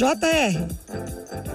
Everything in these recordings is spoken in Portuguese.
JR,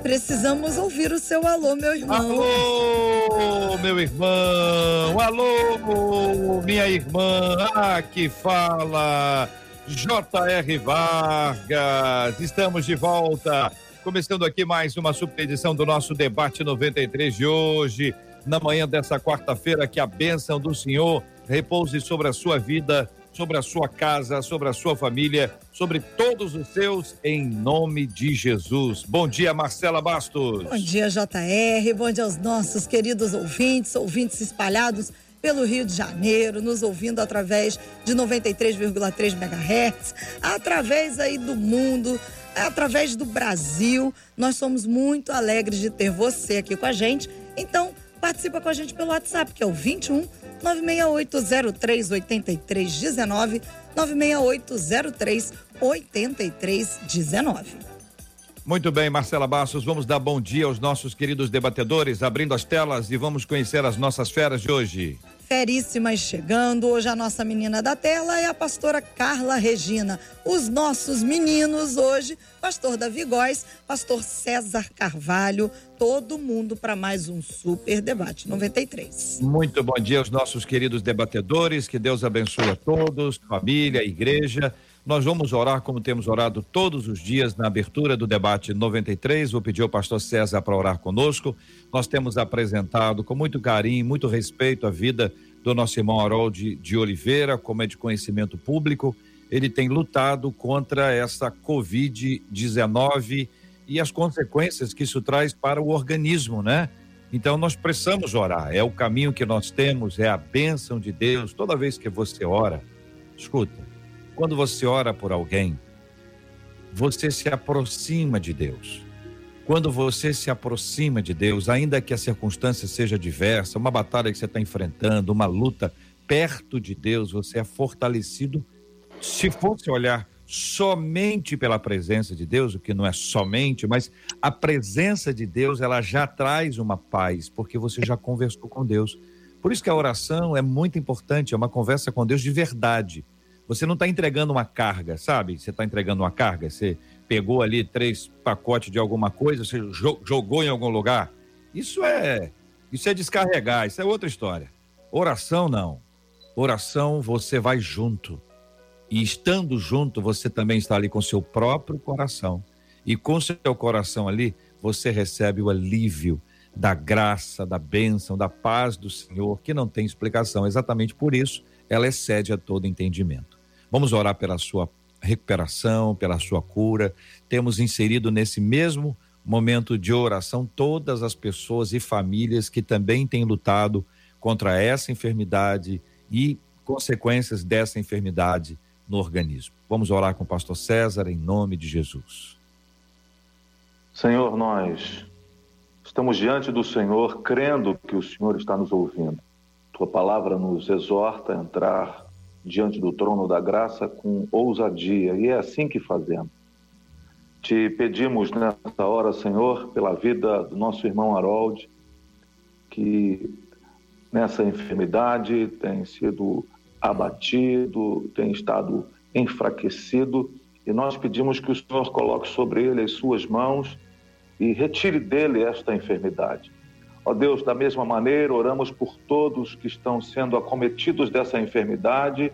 precisamos ouvir o seu alô, meu irmão. Alô, meu irmão. Alô, minha irmã. Ah, que fala. J.R. Vargas. Estamos de volta. Começando aqui mais uma super edição do nosso debate 93 de hoje, na manhã dessa quarta-feira, que a bênção do Senhor repouse sobre a sua vida sobre a sua casa, sobre a sua família, sobre todos os seus, em nome de Jesus. Bom dia, Marcela Bastos. Bom dia, JR. Bom dia aos nossos queridos ouvintes, ouvintes espalhados pelo Rio de Janeiro, nos ouvindo através de 93,3 MHz, através aí do mundo, através do Brasil. Nós somos muito alegres de ter você aqui com a gente. Então, participa com a gente pelo WhatsApp, que é o 21 968038319, 968038319. Muito bem, Marcela Bastos, vamos dar bom dia aos nossos queridos debatedores, abrindo as telas e vamos conhecer as nossas feras de hoje feríssimas chegando. Hoje a nossa menina da tela é a pastora Carla Regina. Os nossos meninos hoje, pastor Davi Góes, pastor César Carvalho, todo mundo para mais um super debate 93. Muito bom dia aos nossos queridos debatedores, que Deus abençoe a todos, família, igreja. Nós vamos orar como temos orado todos os dias na abertura do debate 93. Vou pedir ao pastor César para orar conosco. Nós temos apresentado com muito carinho, muito respeito a vida do nosso irmão Harold de Oliveira, como é de conhecimento público. Ele tem lutado contra essa Covid-19 e as consequências que isso traz para o organismo, né? Então nós precisamos orar. É o caminho que nós temos, é a bênção de Deus. Toda vez que você ora, escuta, quando você ora por alguém, você se aproxima de Deus. Quando você se aproxima de Deus, ainda que a circunstância seja diversa, uma batalha que você está enfrentando, uma luta, perto de Deus, você é fortalecido. Se fosse olhar somente pela presença de Deus, o que não é somente, mas a presença de Deus, ela já traz uma paz, porque você já conversou com Deus. Por isso que a oração é muito importante, é uma conversa com Deus de verdade. Você não está entregando uma carga, sabe? Você está entregando uma carga, você pegou ali três pacotes de alguma coisa, você jogou em algum lugar. Isso é, isso é descarregar, isso é outra história. Oração não. Oração você vai junto. E estando junto, você também está ali com seu próprio coração. E com seu coração ali, você recebe o alívio da graça, da bênção, da paz do Senhor, que não tem explicação. Exatamente por isso, ela excede a todo entendimento. Vamos orar pela sua recuperação, pela sua cura. Temos inserido nesse mesmo momento de oração todas as pessoas e famílias que também têm lutado contra essa enfermidade e consequências dessa enfermidade no organismo. Vamos orar com o pastor César em nome de Jesus. Senhor, nós estamos diante do Senhor crendo que o Senhor está nos ouvindo. Tua palavra nos exorta a entrar diante do trono da graça com ousadia, e é assim que fazemos. Te pedimos nessa hora, Senhor, pela vida do nosso irmão Harold, que nessa enfermidade tem sido abatido, tem estado enfraquecido, e nós pedimos que o Senhor coloque sobre ele as suas mãos e retire dele esta enfermidade. Ó Deus, da mesma maneira, oramos por todos que estão sendo acometidos dessa enfermidade,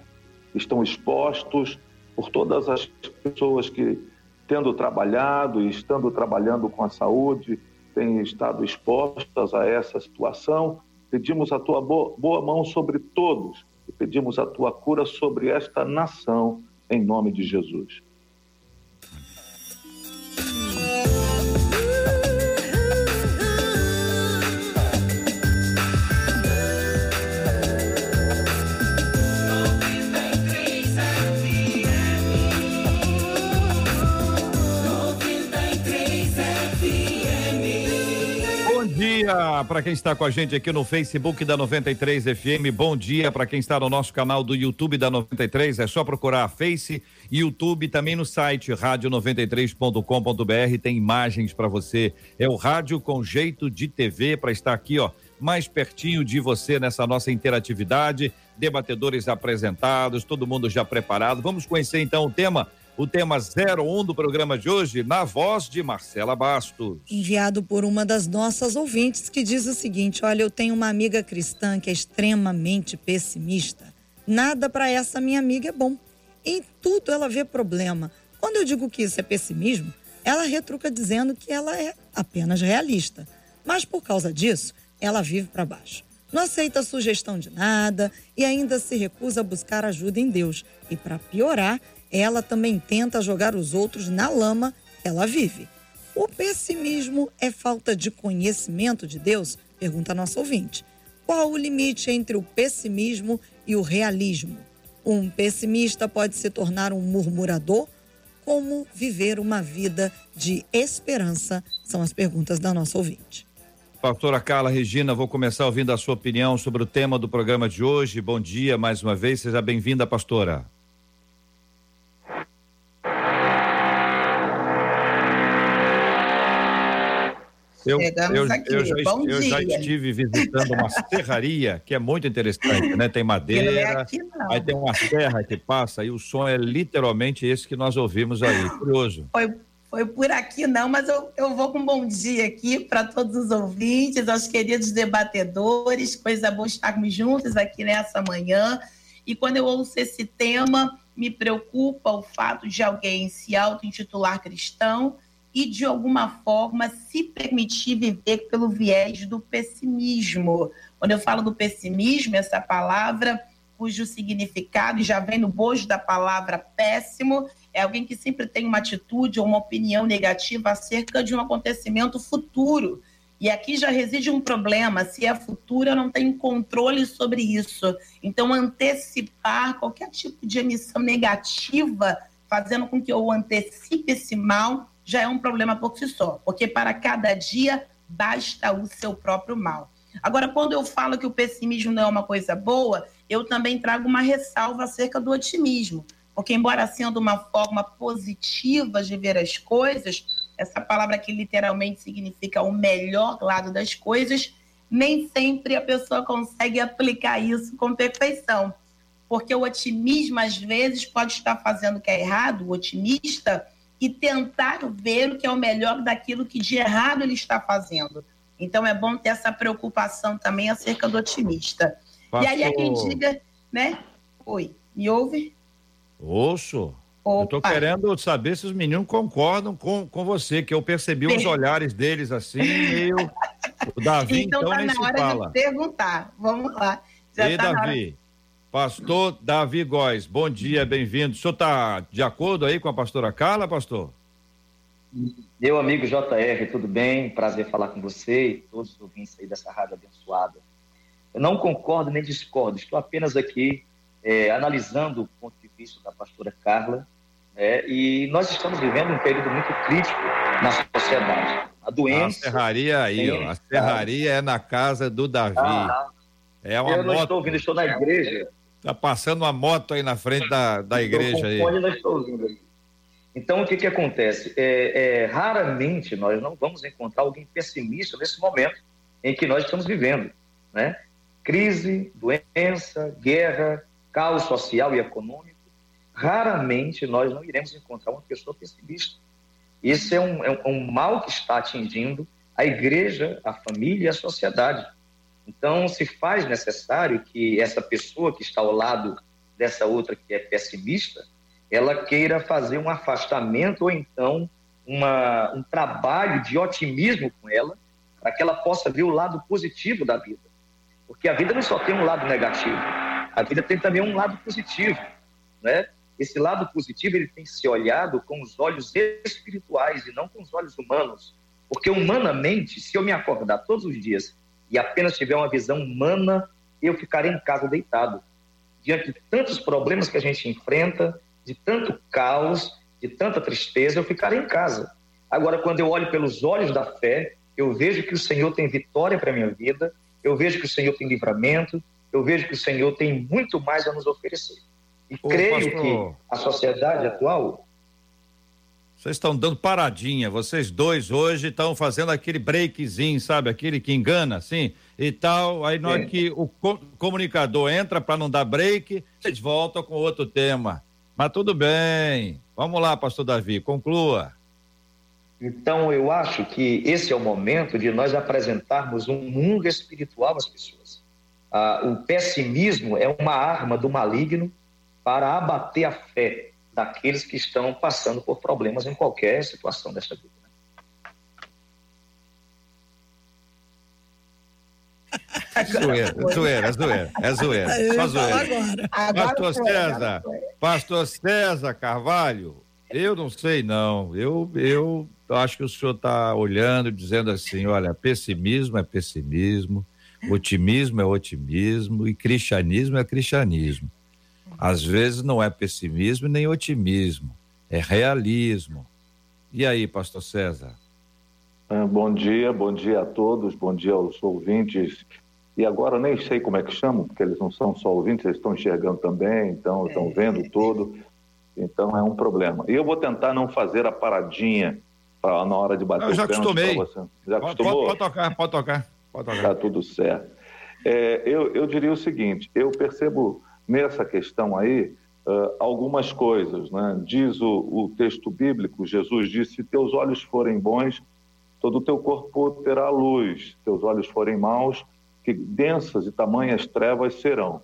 estão expostos, por todas as pessoas que, tendo trabalhado e estando trabalhando com a saúde, têm estado expostas a essa situação. Pedimos a tua boa mão sobre todos e pedimos a tua cura sobre esta nação, em nome de Jesus. Dia para quem está com a gente aqui no Facebook da 93 FM. Bom dia para quem está no nosso canal do YouTube da 93. É só procurar Face, YouTube, também no site rádio93.com.br. Tem imagens para você. É o rádio com jeito de TV para estar aqui, ó, mais pertinho de você nessa nossa interatividade. Debatedores apresentados, todo mundo já preparado. Vamos conhecer então o tema o tema 01 do programa de hoje, na voz de Marcela Bastos. Enviado por uma das nossas ouvintes, que diz o seguinte: Olha, eu tenho uma amiga cristã que é extremamente pessimista. Nada para essa minha amiga é bom. Em tudo ela vê problema. Quando eu digo que isso é pessimismo, ela retruca dizendo que ela é apenas realista. Mas por causa disso, ela vive para baixo. Não aceita sugestão de nada e ainda se recusa a buscar ajuda em Deus. E para piorar, ela também tenta jogar os outros na lama ela vive. O pessimismo é falta de conhecimento de Deus? Pergunta a nossa ouvinte. Qual o limite entre o pessimismo e o realismo? Um pessimista pode se tornar um murmurador? Como viver uma vida de esperança? São as perguntas da nossa ouvinte. Pastora Carla Regina, vou começar ouvindo a sua opinião sobre o tema do programa de hoje. Bom dia mais uma vez, seja bem-vinda, pastora. Eu, eu, aqui. Eu, já, Bom eu já estive visitando uma serraria que é muito interessante, né? Tem madeira, é aqui, aí tem uma serra que passa e o som é literalmente esse que nós ouvimos aí. Curioso. Foi, foi por aqui não, mas eu, eu vou com um bom dia aqui para todos os ouvintes, aos queridos debatedores. Coisa boa estarmos juntos aqui nessa manhã. E quando eu ouço esse tema, me preocupa o fato de alguém se auto-intitular cristão e, de alguma forma, se permitir viver pelo viés do pessimismo. Quando eu falo do pessimismo, essa palavra cujo significado já vem no bojo da palavra péssimo, é alguém que sempre tem uma atitude ou uma opinião negativa acerca de um acontecimento futuro. E aqui já reside um problema: se é futuro, eu não tenho controle sobre isso. Então, antecipar qualquer tipo de emissão negativa, fazendo com que eu antecipe esse mal, já é um problema por si só, porque para cada dia basta o seu próprio mal. Agora, quando eu falo que o pessimismo não é uma coisa boa, eu também trago uma ressalva acerca do otimismo, porque, embora sendo uma forma positiva de ver as coisas, essa palavra que literalmente significa o melhor lado das coisas, nem sempre a pessoa consegue aplicar isso com perfeição. Porque o otimismo, às vezes, pode estar fazendo o que é errado, o otimista e tentar ver o que é o melhor daquilo que de errado ele está fazendo. Então é bom ter essa preocupação também acerca do otimista. E aí é quem diga, né? Oi, me ouve? Ouço. Opa. Eu estou querendo saber se os meninos concordam com, com você, que eu percebi os olhares deles assim, meio. O Davi, então, então tá nem na hora fala. de perguntar. Vamos lá. Já e tá Davi? Pastor Davi Góes, bom dia, bem-vindo. O senhor está de acordo aí com a pastora Carla, pastor? Meu amigo JR, tudo bem? Prazer falar com você e todos os ouvintes aí dessa rádio abençoada. Eu não concordo nem discordo, estou apenas aqui é, analisando o ponto de vista da pastora Carla, é, e nós estamos vivendo um período muito crítico na sociedade. A doença. A serraria aí, ó, a serraria é na casa do Davi. Ah, é uma eu não moto. estou ouvindo, estou na igreja. Tá passando uma moto aí na frente da, da igreja aí. Então, o que, que acontece? É, é, raramente nós não vamos encontrar alguém pessimista nesse momento em que nós estamos vivendo. Né? Crise, doença, guerra, caos social e econômico. Raramente nós não iremos encontrar uma pessoa pessimista. Esse é um, é um mal que está atingindo a igreja, a família e a sociedade. Então, se faz necessário que essa pessoa que está ao lado dessa outra que é pessimista, ela queira fazer um afastamento ou então uma, um trabalho de otimismo com ela, para que ela possa ver o lado positivo da vida. Porque a vida não só tem um lado negativo, a vida tem também um lado positivo, né? Esse lado positivo ele tem que ser olhado com os olhos espirituais e não com os olhos humanos, porque humanamente, se eu me acordar todos os dias e apenas tiver uma visão humana, eu ficarei em casa deitado. Diante de tantos problemas que a gente enfrenta, de tanto caos, de tanta tristeza, eu ficarei em casa. Agora, quando eu olho pelos olhos da fé, Eu vejo que o Senhor tem vitória para minha vida, eu vejo que o Senhor tem livramento, eu vejo que o Senhor tem muito mais a nos oferecer. E Ô, creio pastor. que a sociedade atual vocês estão dando paradinha, vocês dois hoje estão fazendo aquele breakzinho, sabe? Aquele que engana, assim, e tal. Aí na hora é. que o co comunicador entra para não dar break, vocês voltam com outro tema. Mas tudo bem. Vamos lá, pastor Davi, conclua. Então, eu acho que esse é o momento de nós apresentarmos um mundo espiritual às pessoas. Ah, o pessimismo é uma arma do maligno para abater a fé daqueles que estão passando por problemas em qualquer situação desta vida. Zoeira, zoeira, zoeira, é zoeira, só zoeira. Pastor César, Pastor César Carvalho, eu não sei não, eu, eu acho que o senhor está olhando, dizendo assim, olha, pessimismo é pessimismo, otimismo é otimismo e cristianismo é cristianismo. Às vezes não é pessimismo nem otimismo, é realismo. E aí, pastor César? Ah, bom dia, bom dia a todos, bom dia aos ouvintes. E agora nem sei como é que chamam, porque eles não são só ouvintes, eles estão enxergando também, então estão é. vendo tudo. Então é um problema. E eu vou tentar não fazer a paradinha pra, na hora de bater eu já o acostumei. você. Já acostumou? Pode, pode, tocar, pode tocar, pode tocar. Tá tudo certo. É, eu, eu diria o seguinte, eu percebo nessa questão aí uh, algumas coisas. Né? Diz o, o, texto bíblico, Jesus disse: se teus olhos forem bons, todo o teu corpo terá luz, se teus olhos forem maus, que densas e tamanhas trevas serão.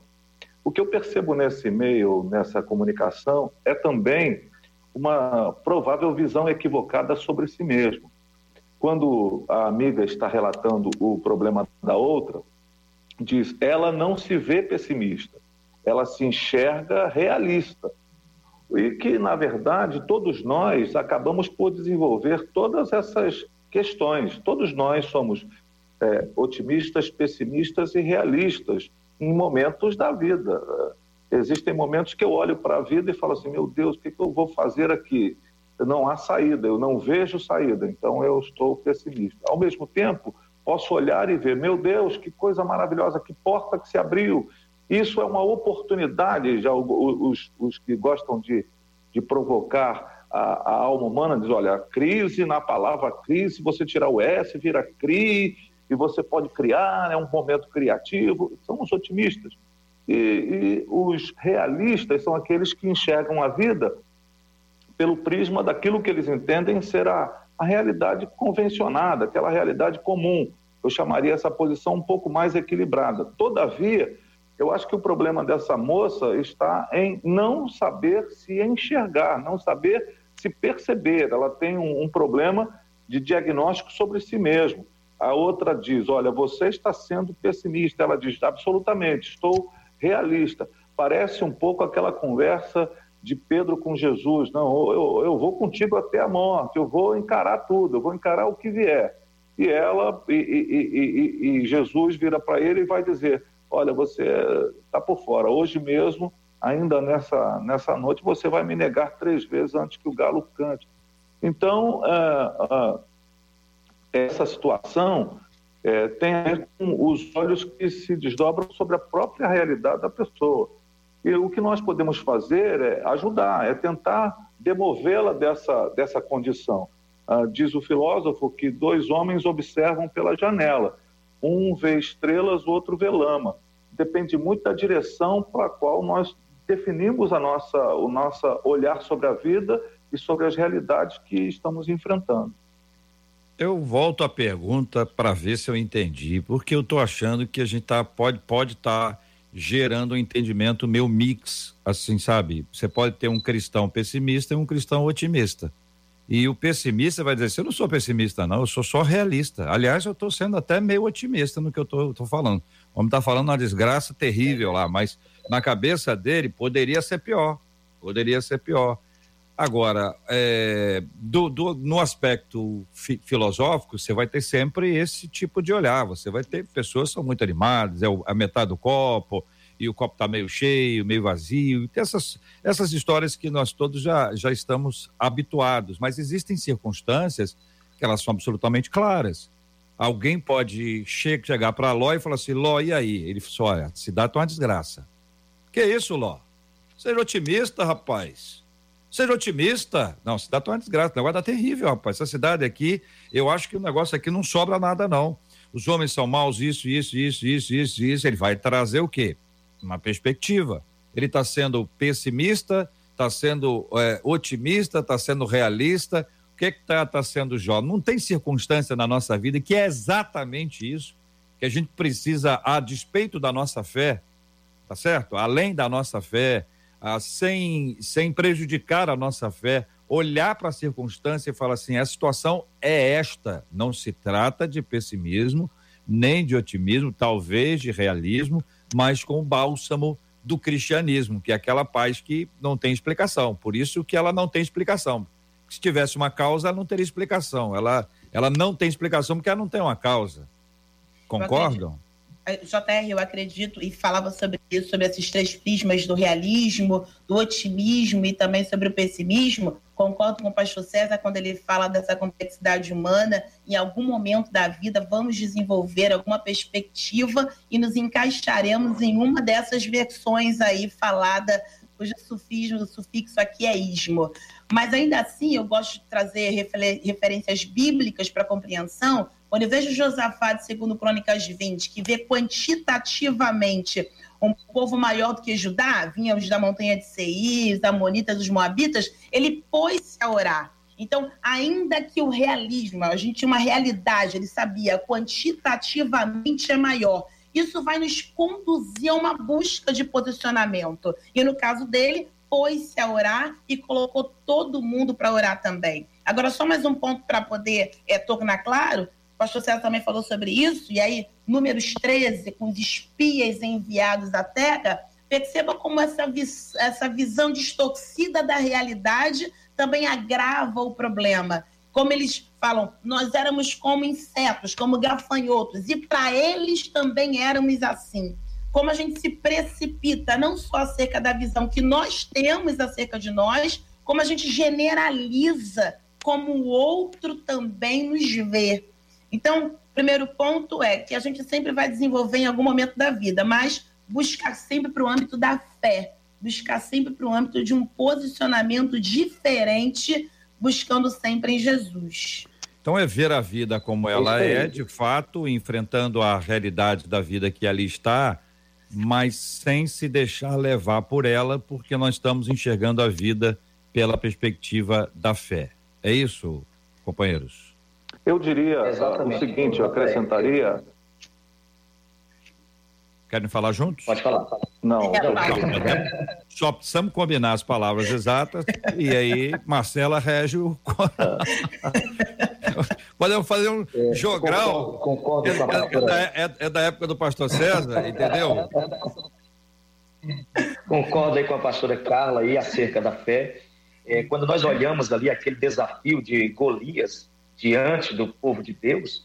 O que eu percebo nesse e-mail, nessa comunicação, é também uma provável visão equivocada sobre si mesmo. Quando a amiga está relatando o problema da outra, diz: ela não se vê pessimista, ela se enxerga realista. E que, na verdade, todos nós acabamos por desenvolver todas essas questões. Todos nós somos é, otimistas, pessimistas e realistas em momentos da vida. Existem momentos que eu olho para a vida e falo assim: meu Deus, o que, que eu vou fazer aqui? Não há saída, eu não vejo saída, então eu estou pessimista. Ao mesmo tempo, posso olhar e ver: meu Deus, que coisa maravilhosa, que porta que se abriu, isso é uma oportunidade, já os, os que gostam de, de provocar a, a, alma humana, diz, olha, crise, na palavra crise, você tirar o S, vira CRI, e você pode criar, é um momento criativo, são os otimistas. E, e os realistas são aqueles que enxergam a vida pelo prisma daquilo que eles entendem ser a, a realidade convencionada, aquela realidade comum. Eu chamaria essa posição um pouco mais equilibrada. Todavia, eu acho que o problema dessa moça está em não saber se enxergar, não saber se perceber. Ela tem um, um problema de diagnóstico sobre si mesmo. A outra diz: Olha, você está sendo pessimista. Ela diz: Absolutamente, estou realista. Parece um pouco aquela conversa de Pedro com Jesus: Não, eu, eu vou contigo até a morte, eu vou encarar tudo, eu vou encarar o que vier. E ela, e, e, e, e Jesus vira para ele e vai dizer: olha, você está por fora. Hoje mesmo, ainda nessa, nessa noite, você vai me negar três vezes antes que o galo cante. Então, é, é, essa situação é, tem a ver com os olhos que se desdobram sobre a própria realidade da pessoa. E o que nós podemos fazer é ajudar, é tentar demovê-la dessa, dessa condição. Ah, diz o filósofo que dois homens observam pela janela um vê estrelas, o outro vê lama. Depende muito da direção para a qual nós definimos a nossa, o nosso olhar sobre a vida e sobre as realidades que estamos enfrentando. Eu volto à pergunta para ver se eu entendi, porque eu estou achando que a gente tá, pode pode estar tá gerando um entendimento meio mix, assim, sabe? Você pode ter um cristão pessimista e um cristão otimista. E o pessimista vai dizer assim, eu não sou pessimista, não, eu sou só realista. Aliás, eu estou sendo até meio otimista no que eu estou falando. O homem está falando uma desgraça terrível lá, mas na cabeça dele poderia ser pior. Poderia ser pior. Agora, é, do, do, no aspecto fi, filosófico, você vai ter sempre esse tipo de olhar. Você vai ter pessoas que são muito animadas, é a metade do copo, e o copo está meio cheio, meio vazio, tem essas, essas histórias que nós todos já, já estamos habituados, mas existem circunstâncias que elas são absolutamente claras. alguém pode chegar para Ló e falar assim: Ló, e aí? Ele falou: olha, a cidade tá uma desgraça. Que isso, Ló? Seja otimista, rapaz. Seja otimista. Não, a cidade tá uma desgraça. O negócio tá terrível, rapaz. Essa cidade aqui, eu acho que o negócio aqui não sobra nada, não. Os homens são maus, isso, isso, isso, isso, isso, isso. Ele vai trazer o quê? Uma perspectiva. Ele está sendo pessimista, está sendo é, otimista, está sendo realista. O que está tá sendo Jó? Não tem circunstância na nossa vida que é exatamente isso, que a gente precisa, a despeito da nossa fé, tá certo? Além da nossa fé, ah, sem, sem prejudicar a nossa fé, olhar para a circunstância e falar assim: a situação é esta. Não se trata de pessimismo, nem de otimismo, talvez de realismo, mas com o bálsamo do cristianismo, que é aquela paz que não tem explicação. Por isso que ela não tem explicação. Se tivesse uma causa, ela não teria explicação. Ela, ela não tem explicação porque ela não tem uma causa. Concordam? JR, eu acredito, e falava sobre isso, sobre esses três prismas do realismo, do otimismo e também sobre o pessimismo. Concordo com o pastor César quando ele fala dessa complexidade humana. Em algum momento da vida, vamos desenvolver alguma perspectiva e nos encaixaremos em uma dessas versões aí falada, cujo sufismo, o sufixo aqui é ismo. Mas ainda assim, eu gosto de trazer referências bíblicas para compreensão, eu vejo Josafá, segundo Crônicas 20, que vê quantitativamente um povo maior do que Judá, vinha os da montanha de Seir, os amonitas, os moabitas, ele pôs-se a orar. Então, ainda que o realismo, a gente tinha uma realidade, ele sabia, quantitativamente é maior. Isso vai nos conduzir a uma busca de posicionamento. E no caso dele, pôs-se a orar e colocou todo mundo para orar também. Agora, só mais um ponto para poder é, tornar claro: o pastor César também falou sobre isso, e aí, números 13, com os espias enviados à terra, perceba como essa, essa visão distorcida da realidade também agrava o problema. Como eles falam, nós éramos como insetos, como gafanhotos, e para eles também éramos assim. Como a gente se precipita, não só acerca da visão que nós temos acerca de nós, como a gente generaliza como o outro também nos vê. Então, o primeiro ponto é que a gente sempre vai desenvolver em algum momento da vida, mas buscar sempre para o âmbito da fé, buscar sempre para o âmbito de um posicionamento diferente, buscando sempre em Jesus. Então é ver a vida como ela é, de fato, enfrentando a realidade da vida que ali está, mas sem se deixar levar por ela, porque nós estamos enxergando a vida pela perspectiva da fé. É isso, companheiros? Eu diria Exatamente. o seguinte, eu acrescentaria. Querem falar juntos? Pode falar. Não. Só precisamos combinar as palavras exatas e aí Marcela rege o. Podemos fazer um é, jogral. Concordo, concordo é, é, é, é, da época do pastor César, entendeu? Concordo aí com a pastora Carla aí acerca da fé. É, quando nós olhamos ali aquele desafio de Golias, diante do povo de Deus,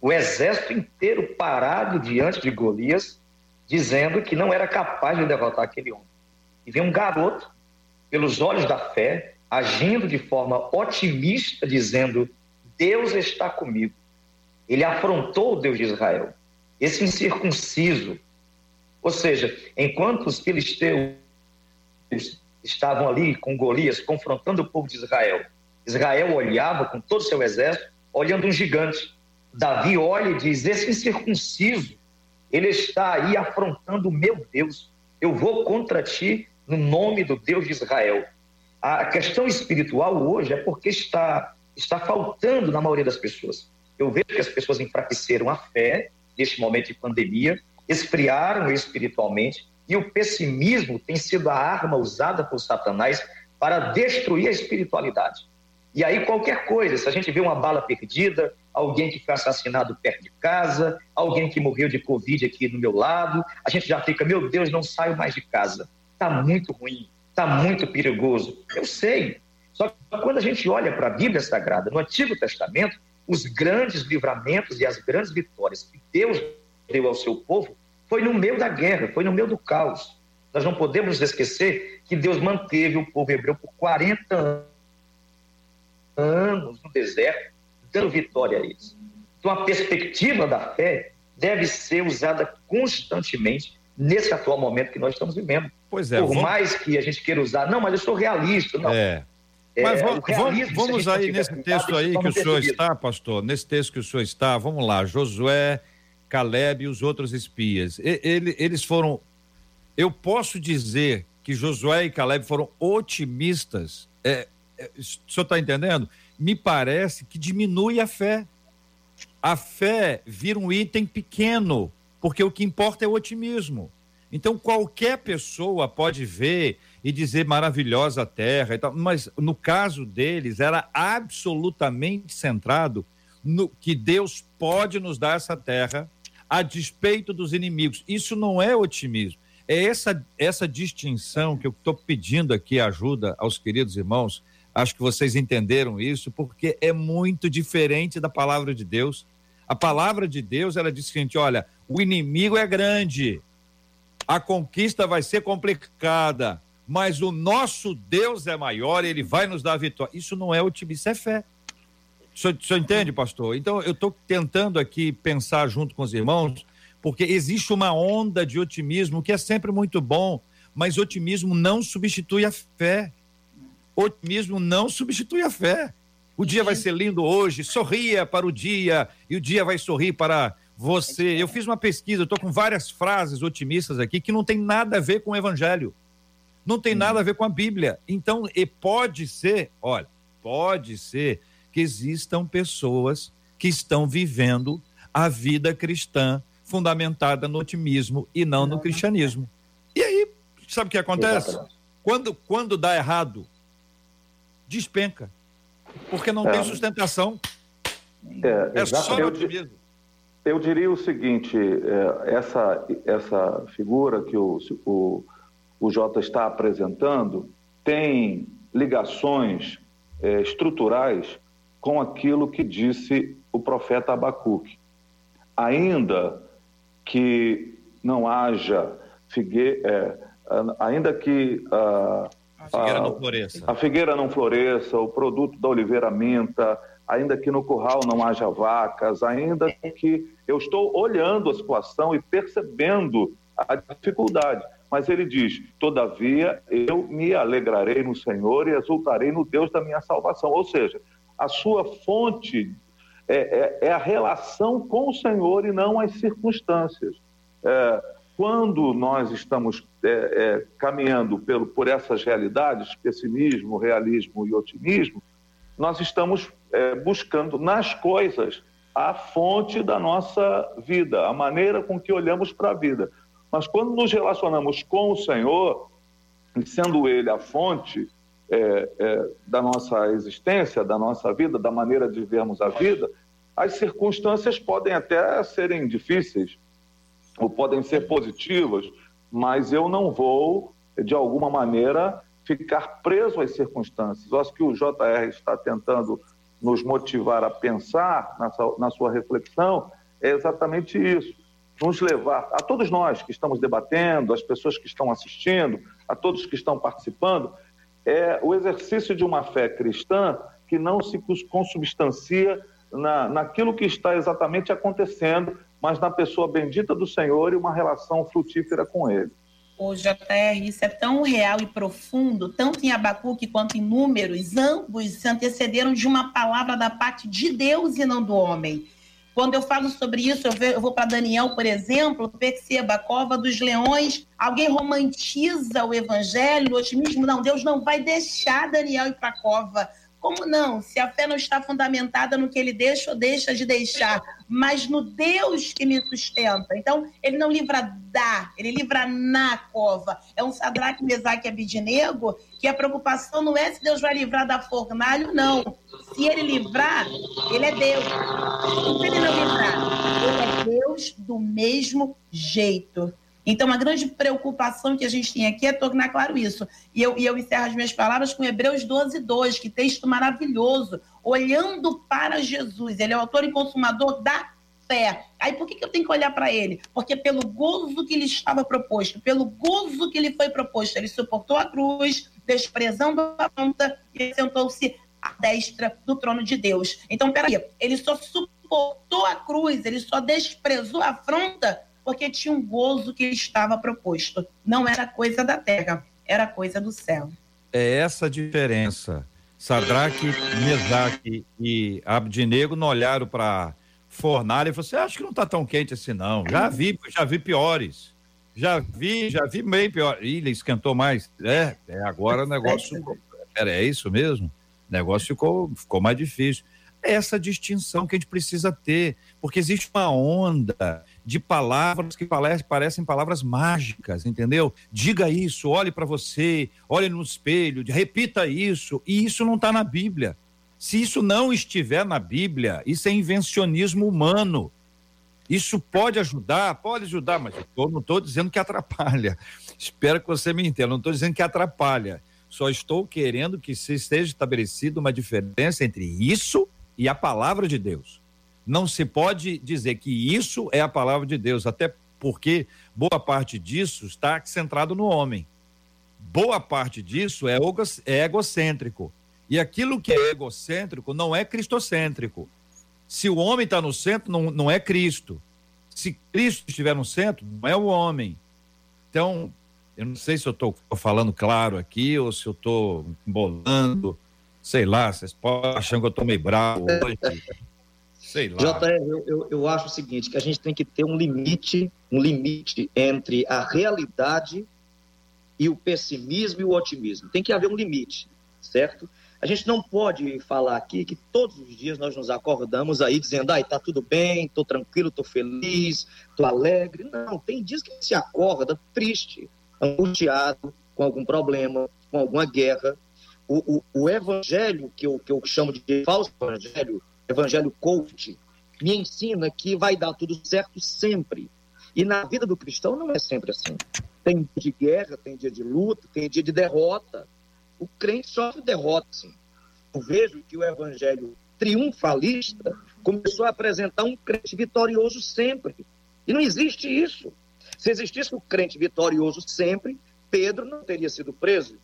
o exército inteiro parado diante de Golias, dizendo que não era capaz de derrotar aquele homem. E vem um garoto, pelos olhos da fé, agindo de forma otimista, dizendo: Deus está comigo. Ele afrontou o Deus de Israel, esse incircunciso. Ou seja, enquanto os filisteus estavam ali com Golias, confrontando o povo de Israel, Israel olhava com todo o seu exército, olhando um gigante. Davi olha e diz: Esse incircunciso, ele está aí afrontando o meu Deus. Eu vou contra ti no nome do Deus de Israel. A questão espiritual hoje é porque está, está faltando na maioria das pessoas. Eu vejo que as pessoas enfraqueceram a fé neste momento de pandemia, esfriaram espiritualmente, e o pessimismo tem sido a arma usada por Satanás para destruir a espiritualidade. E aí, qualquer coisa, se a gente vê uma bala perdida, alguém que foi assassinado perto de casa, alguém que morreu de Covid aqui no meu lado, a gente já fica, meu Deus, não saio mais de casa. Está muito ruim, está muito perigoso. Eu sei. Só que quando a gente olha para a Bíblia Sagrada, no Antigo Testamento, os grandes livramentos e as grandes vitórias que Deus deu ao seu povo foi no meio da guerra, foi no meio do caos. Nós não podemos esquecer que Deus manteve o povo hebreu por 40 anos no deserto, dando vitória a eles. Então, a perspectiva da fé deve ser usada constantemente nesse atual momento que nós estamos vivendo. Pois é. Por vamos... mais que a gente queira usar, não, mas eu sou realista. Não. É. é mas vamos, vamos, vamos aí nesse texto aí que o senhor está, pastor, nesse texto que o senhor está, vamos lá, Josué, Caleb e os outros espias. Ele, eles foram. Eu posso dizer que Josué e Caleb foram otimistas. É, é, o senhor está entendendo? Me parece que diminui a fé. A fé vira um item pequeno, porque o que importa é o otimismo. Então, qualquer pessoa pode ver e dizer maravilhosa a terra e tal, mas no caso deles era absolutamente centrado no que Deus pode nos dar essa terra a despeito dos inimigos. Isso não é otimismo. É essa, essa distinção que eu estou pedindo aqui ajuda aos queridos irmãos. Acho que vocês entenderam isso, porque é muito diferente da palavra de Deus. A palavra de Deus, ela diz o seguinte: olha, o inimigo é grande, a conquista vai ser complicada, mas o nosso Deus é maior, ele vai nos dar a vitória. Isso não é otimismo, isso é fé. O senhor, o senhor entende, pastor? Então, eu estou tentando aqui pensar junto com os irmãos, porque existe uma onda de otimismo que é sempre muito bom, mas otimismo não substitui a fé. Otimismo não substitui a fé. O dia vai ser lindo hoje, sorria para o dia, e o dia vai sorrir para você. Eu fiz uma pesquisa, estou com várias frases otimistas aqui que não tem nada a ver com o evangelho. Não tem nada a ver com a Bíblia. Então, e pode ser, olha, pode ser que existam pessoas que estão vivendo a vida cristã fundamentada no otimismo e não no cristianismo. E aí, sabe o que acontece? Quando, quando dá errado, despenca. Porque não é. tem sustentação. É, é só no otimismo. Eu diria o seguinte: é, essa, essa figura que o, o, o Jota está apresentando tem ligações é, estruturais com aquilo que disse o profeta Abacuque. Ainda que não haja figueira, é, ainda que a, a, figueira não floresça. a figueira não floresça, o produto da oliveira minta, ainda que no curral não haja vacas, ainda que eu estou olhando a situação e percebendo a dificuldade. Mas ele diz: Todavia eu me alegrarei no Senhor e exultarei no Deus da minha salvação. Ou seja, a sua fonte é, é, é a relação com o Senhor e não as circunstâncias. É, quando nós estamos é, é, caminhando pelo, por essas realidades, pessimismo, realismo e otimismo, nós estamos é, buscando nas coisas a fonte da nossa vida, a maneira com que olhamos para a vida. Mas quando nos relacionamos com o Senhor, sendo Ele a fonte é, é, da nossa existência, da nossa vida, da maneira de vermos a vida, as circunstâncias podem até serem difíceis ou podem ser positivas, mas eu não vou, de alguma maneira, ficar preso às circunstâncias. Eu acho que o JR está tentando nos motivar a pensar na sua, na sua reflexão é exatamente isso. Nos levar, a todos nós que estamos debatendo, as pessoas que estão assistindo, a todos que estão participando, é o exercício de uma fé cristã que não se consubstancia na, naquilo que está exatamente acontecendo, mas na pessoa bendita do Senhor e uma relação frutífera com Ele. O JR, isso é tão real e profundo, tanto em Abacuque quanto em Números, ambos se antecederam de uma palavra da parte de Deus e não do homem. Quando eu falo sobre isso, eu vou para Daniel, por exemplo, perceba a cova dos leões. Alguém romantiza o evangelho, o otimismo? Não, Deus não vai deixar Daniel ir para a cova. Como não? Se a fé não está fundamentada no que ele deixa ou deixa de deixar, mas no Deus que me sustenta. Então, ele não livra da, ele livra na cova. É um Sadraque, Mesaque e Abidinego que a preocupação não é se Deus vai livrar da fornalho, não. Se ele livrar, ele é Deus. Se ele não livrar, ele é Deus do mesmo jeito. Então, a grande preocupação que a gente tem aqui é tornar claro isso. E eu, e eu encerro as minhas palavras com Hebreus 12, 2, que texto maravilhoso. Olhando para Jesus, ele é o autor e consumador da fé. Aí por que, que eu tenho que olhar para ele? Porque pelo gozo que lhe estava proposto, pelo gozo que lhe foi proposto, ele suportou a cruz, desprezando a ponta e sentou-se à destra do trono de Deus. Então, peraí, ele só suportou a cruz, ele só desprezou a afronta porque tinha um gozo que estava proposto. Não era coisa da terra, era coisa do céu. É essa a diferença. Sadraque, Mesaque e Abdinego não olharam para fornalha e falaram assim, acho que não está tão quente assim não. Já vi, já vi piores. Já vi, já vi bem pior. Ih, ele esquentou mais. É, é agora o negócio. Era, é isso mesmo? O negócio ficou, ficou mais difícil. É essa distinção que a gente precisa ter, porque existe uma onda de palavras que parecem palavras mágicas, entendeu? Diga isso, olhe para você, olhe no espelho, repita isso, e isso não está na Bíblia. Se isso não estiver na Bíblia, isso é invencionismo humano. Isso pode ajudar, pode ajudar, mas eu não estou dizendo que atrapalha. Espero que você me entenda. Não estou dizendo que atrapalha. Só estou querendo que se esteja estabelecida uma diferença entre isso e a palavra de Deus. Não se pode dizer que isso é a palavra de Deus, até porque boa parte disso está centrado no homem. Boa parte disso é, é egocêntrico. E aquilo que é egocêntrico não é cristocêntrico. Se o homem está no centro, não, não é Cristo. Se Cristo estiver no centro, não é o homem. Então, eu não sei se eu estou falando claro aqui ou se eu estou embolando. Sei lá, vocês podem achar que eu estou meio bravo hoje. Sei lá. JR, eu, eu, eu acho o seguinte, que a gente tem que ter um limite, um limite entre a realidade e o pessimismo e o otimismo. Tem que haver um limite, certo? A gente não pode falar aqui que todos os dias nós nos acordamos aí dizendo, ai, tá tudo bem, tô tranquilo, tô feliz, tô alegre. Não, tem dias que se acorda triste, angustiado, com algum problema, com alguma guerra. O, o, o evangelho, que eu, que eu chamo de falso evangelho, evangelho coach, me ensina que vai dar tudo certo sempre. E na vida do cristão não é sempre assim. Tem dia de guerra, tem dia de luta, tem dia de derrota o crente sofre derrota. Sim. Eu vejo que o evangelho triunfalista começou a apresentar um crente vitorioso sempre. E não existe isso. Se existisse o um crente vitorioso sempre, Pedro não teria sido preso,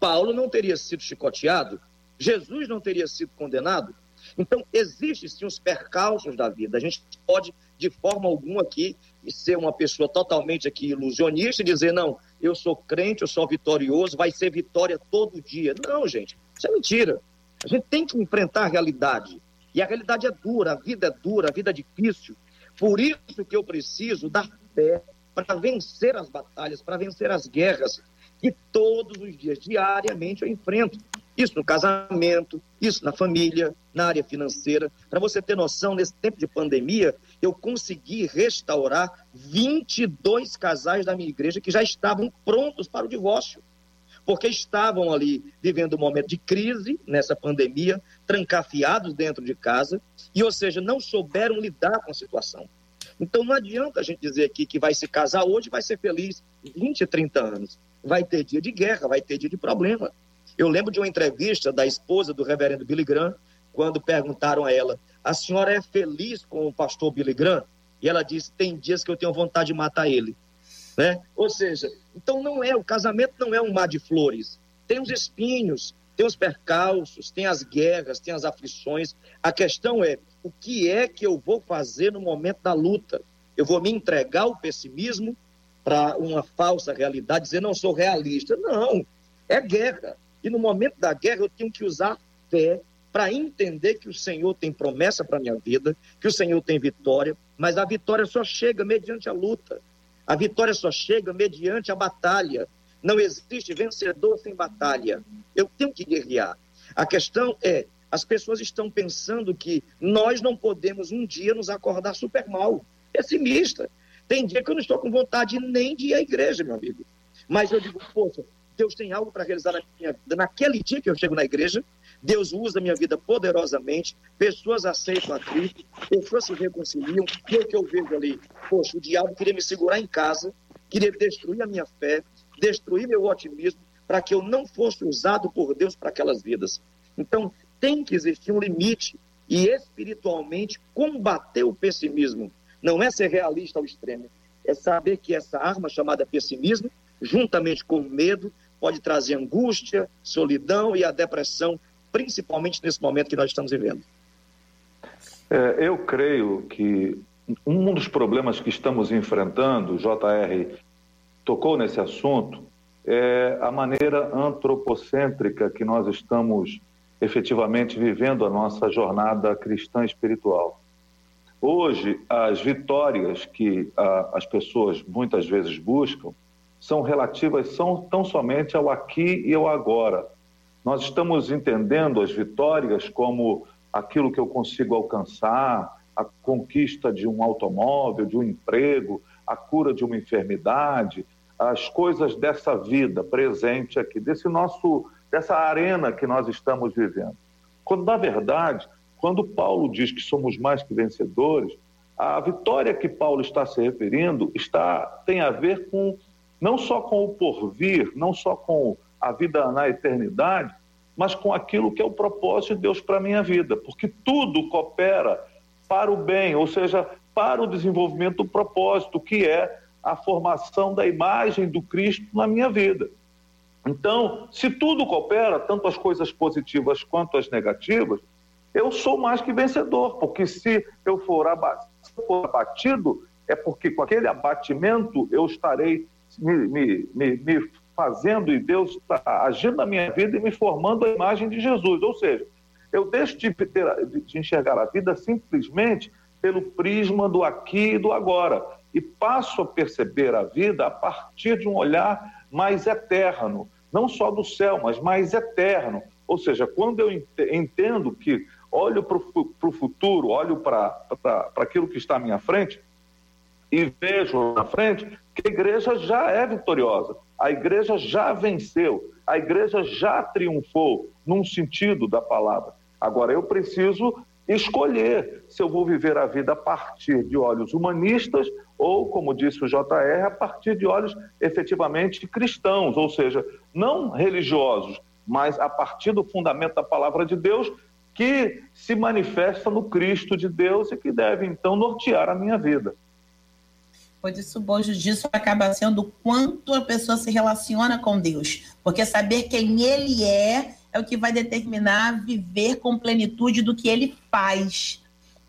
Paulo não teria sido chicoteado, Jesus não teria sido condenado. Então, existem sim os percalços da vida. A gente pode, de forma alguma aqui, ser uma pessoa totalmente aqui ilusionista e dizer, não, eu sou crente, eu sou vitorioso, vai ser vitória todo dia. Não, gente, isso é mentira. A gente tem que enfrentar a realidade. E a realidade é dura, a vida é dura, a vida é difícil. Por isso que eu preciso dar fé para vencer as batalhas, para vencer as guerras que todos os dias, diariamente, eu enfrento. Isso no casamento, isso na família, na área financeira. Para você ter noção, nesse tempo de pandemia, eu consegui restaurar 22 casais da minha igreja que já estavam prontos para o divórcio. Porque estavam ali vivendo um momento de crise nessa pandemia, trancafiados dentro de casa, e, ou seja, não souberam lidar com a situação. Então não adianta a gente dizer aqui que vai se casar hoje vai ser feliz 20, 30 anos. Vai ter dia de guerra, vai ter dia de problema. Eu lembro de uma entrevista da esposa do reverendo Billy Graham, quando perguntaram a ela: a senhora é feliz com o pastor Billy Graham? E ela disse: tem dias que eu tenho vontade de matar ele. Né? Ou seja, então não é, o casamento não é um mar de flores. Tem os espinhos, tem os percalços, tem as guerras, tem as aflições. A questão é: o que é que eu vou fazer no momento da luta? Eu vou me entregar ao pessimismo para uma falsa realidade, dizer não sou realista. Não, é guerra. E no momento da guerra eu tenho que usar fé para entender que o Senhor tem promessa para minha vida, que o Senhor tem vitória, mas a vitória só chega mediante a luta. A vitória só chega mediante a batalha. Não existe vencedor sem batalha. Eu tenho que guerrear. A questão é, as pessoas estão pensando que nós não podemos um dia nos acordar super mal, pessimista. Tem dia que eu não estou com vontade nem de ir à igreja, meu amigo. Mas eu digo, poxa, Deus tem algo para realizar na minha vida. Naquele dia que eu chego na igreja, Deus usa a minha vida poderosamente, pessoas aceitam a Cristo, pessoas se reconciliam, e o que eu vejo ali? Poxa, o diabo queria me segurar em casa, queria destruir a minha fé, destruir meu otimismo, para que eu não fosse usado por Deus para aquelas vidas. Então, tem que existir um limite e espiritualmente combater o pessimismo. Não é ser realista ao extremo, é saber que essa arma chamada pessimismo, juntamente com o medo, pode trazer angústia, solidão e a depressão, principalmente nesse momento que nós estamos vivendo. É, eu creio que um dos problemas que estamos enfrentando, o JR tocou nesse assunto, é a maneira antropocêntrica que nós estamos efetivamente vivendo a nossa jornada cristã espiritual. Hoje, as vitórias que a, as pessoas muitas vezes buscam são relativas são tão somente ao aqui e ao agora. Nós estamos entendendo as vitórias como aquilo que eu consigo alcançar, a conquista de um automóvel, de um emprego, a cura de uma enfermidade, as coisas dessa vida presente aqui, desse nosso, dessa arena que nós estamos vivendo. Quando, na verdade, quando Paulo diz que somos mais que vencedores, a vitória que Paulo está se referindo está, tem a ver com não só com o porvir, não só com a vida na eternidade, mas com aquilo que é o propósito de Deus para a minha vida, porque tudo coopera para o bem, ou seja, para o desenvolvimento do propósito, que é a formação da imagem do Cristo na minha vida. Então, se tudo coopera, tanto as coisas positivas quanto as negativas, eu sou mais que vencedor, porque se eu for abatido, é porque com aquele abatimento eu estarei me, me, me, me fazendo e Deus está agindo na minha vida e me formando a imagem de Jesus. Ou seja, eu deixo de, ter, de enxergar a vida simplesmente pelo prisma do aqui e do agora e passo a perceber a vida a partir de um olhar mais eterno, não só do céu, mas mais eterno. Ou seja, quando eu entendo que olho para o futuro, olho para aquilo que está à minha frente e vejo na frente que a igreja já é vitoriosa, a igreja já venceu, a igreja já triunfou, num sentido da palavra. Agora eu preciso escolher se eu vou viver a vida a partir de olhos humanistas ou, como disse o JR, a partir de olhos efetivamente cristãos, ou seja, não religiosos, mas a partir do fundamento da palavra de Deus, que se manifesta no Cristo de Deus e que deve então nortear a minha vida. Pois isso bojo disso acaba sendo o quanto a pessoa se relaciona com Deus, porque saber quem Ele é é o que vai determinar viver com plenitude do que Ele faz.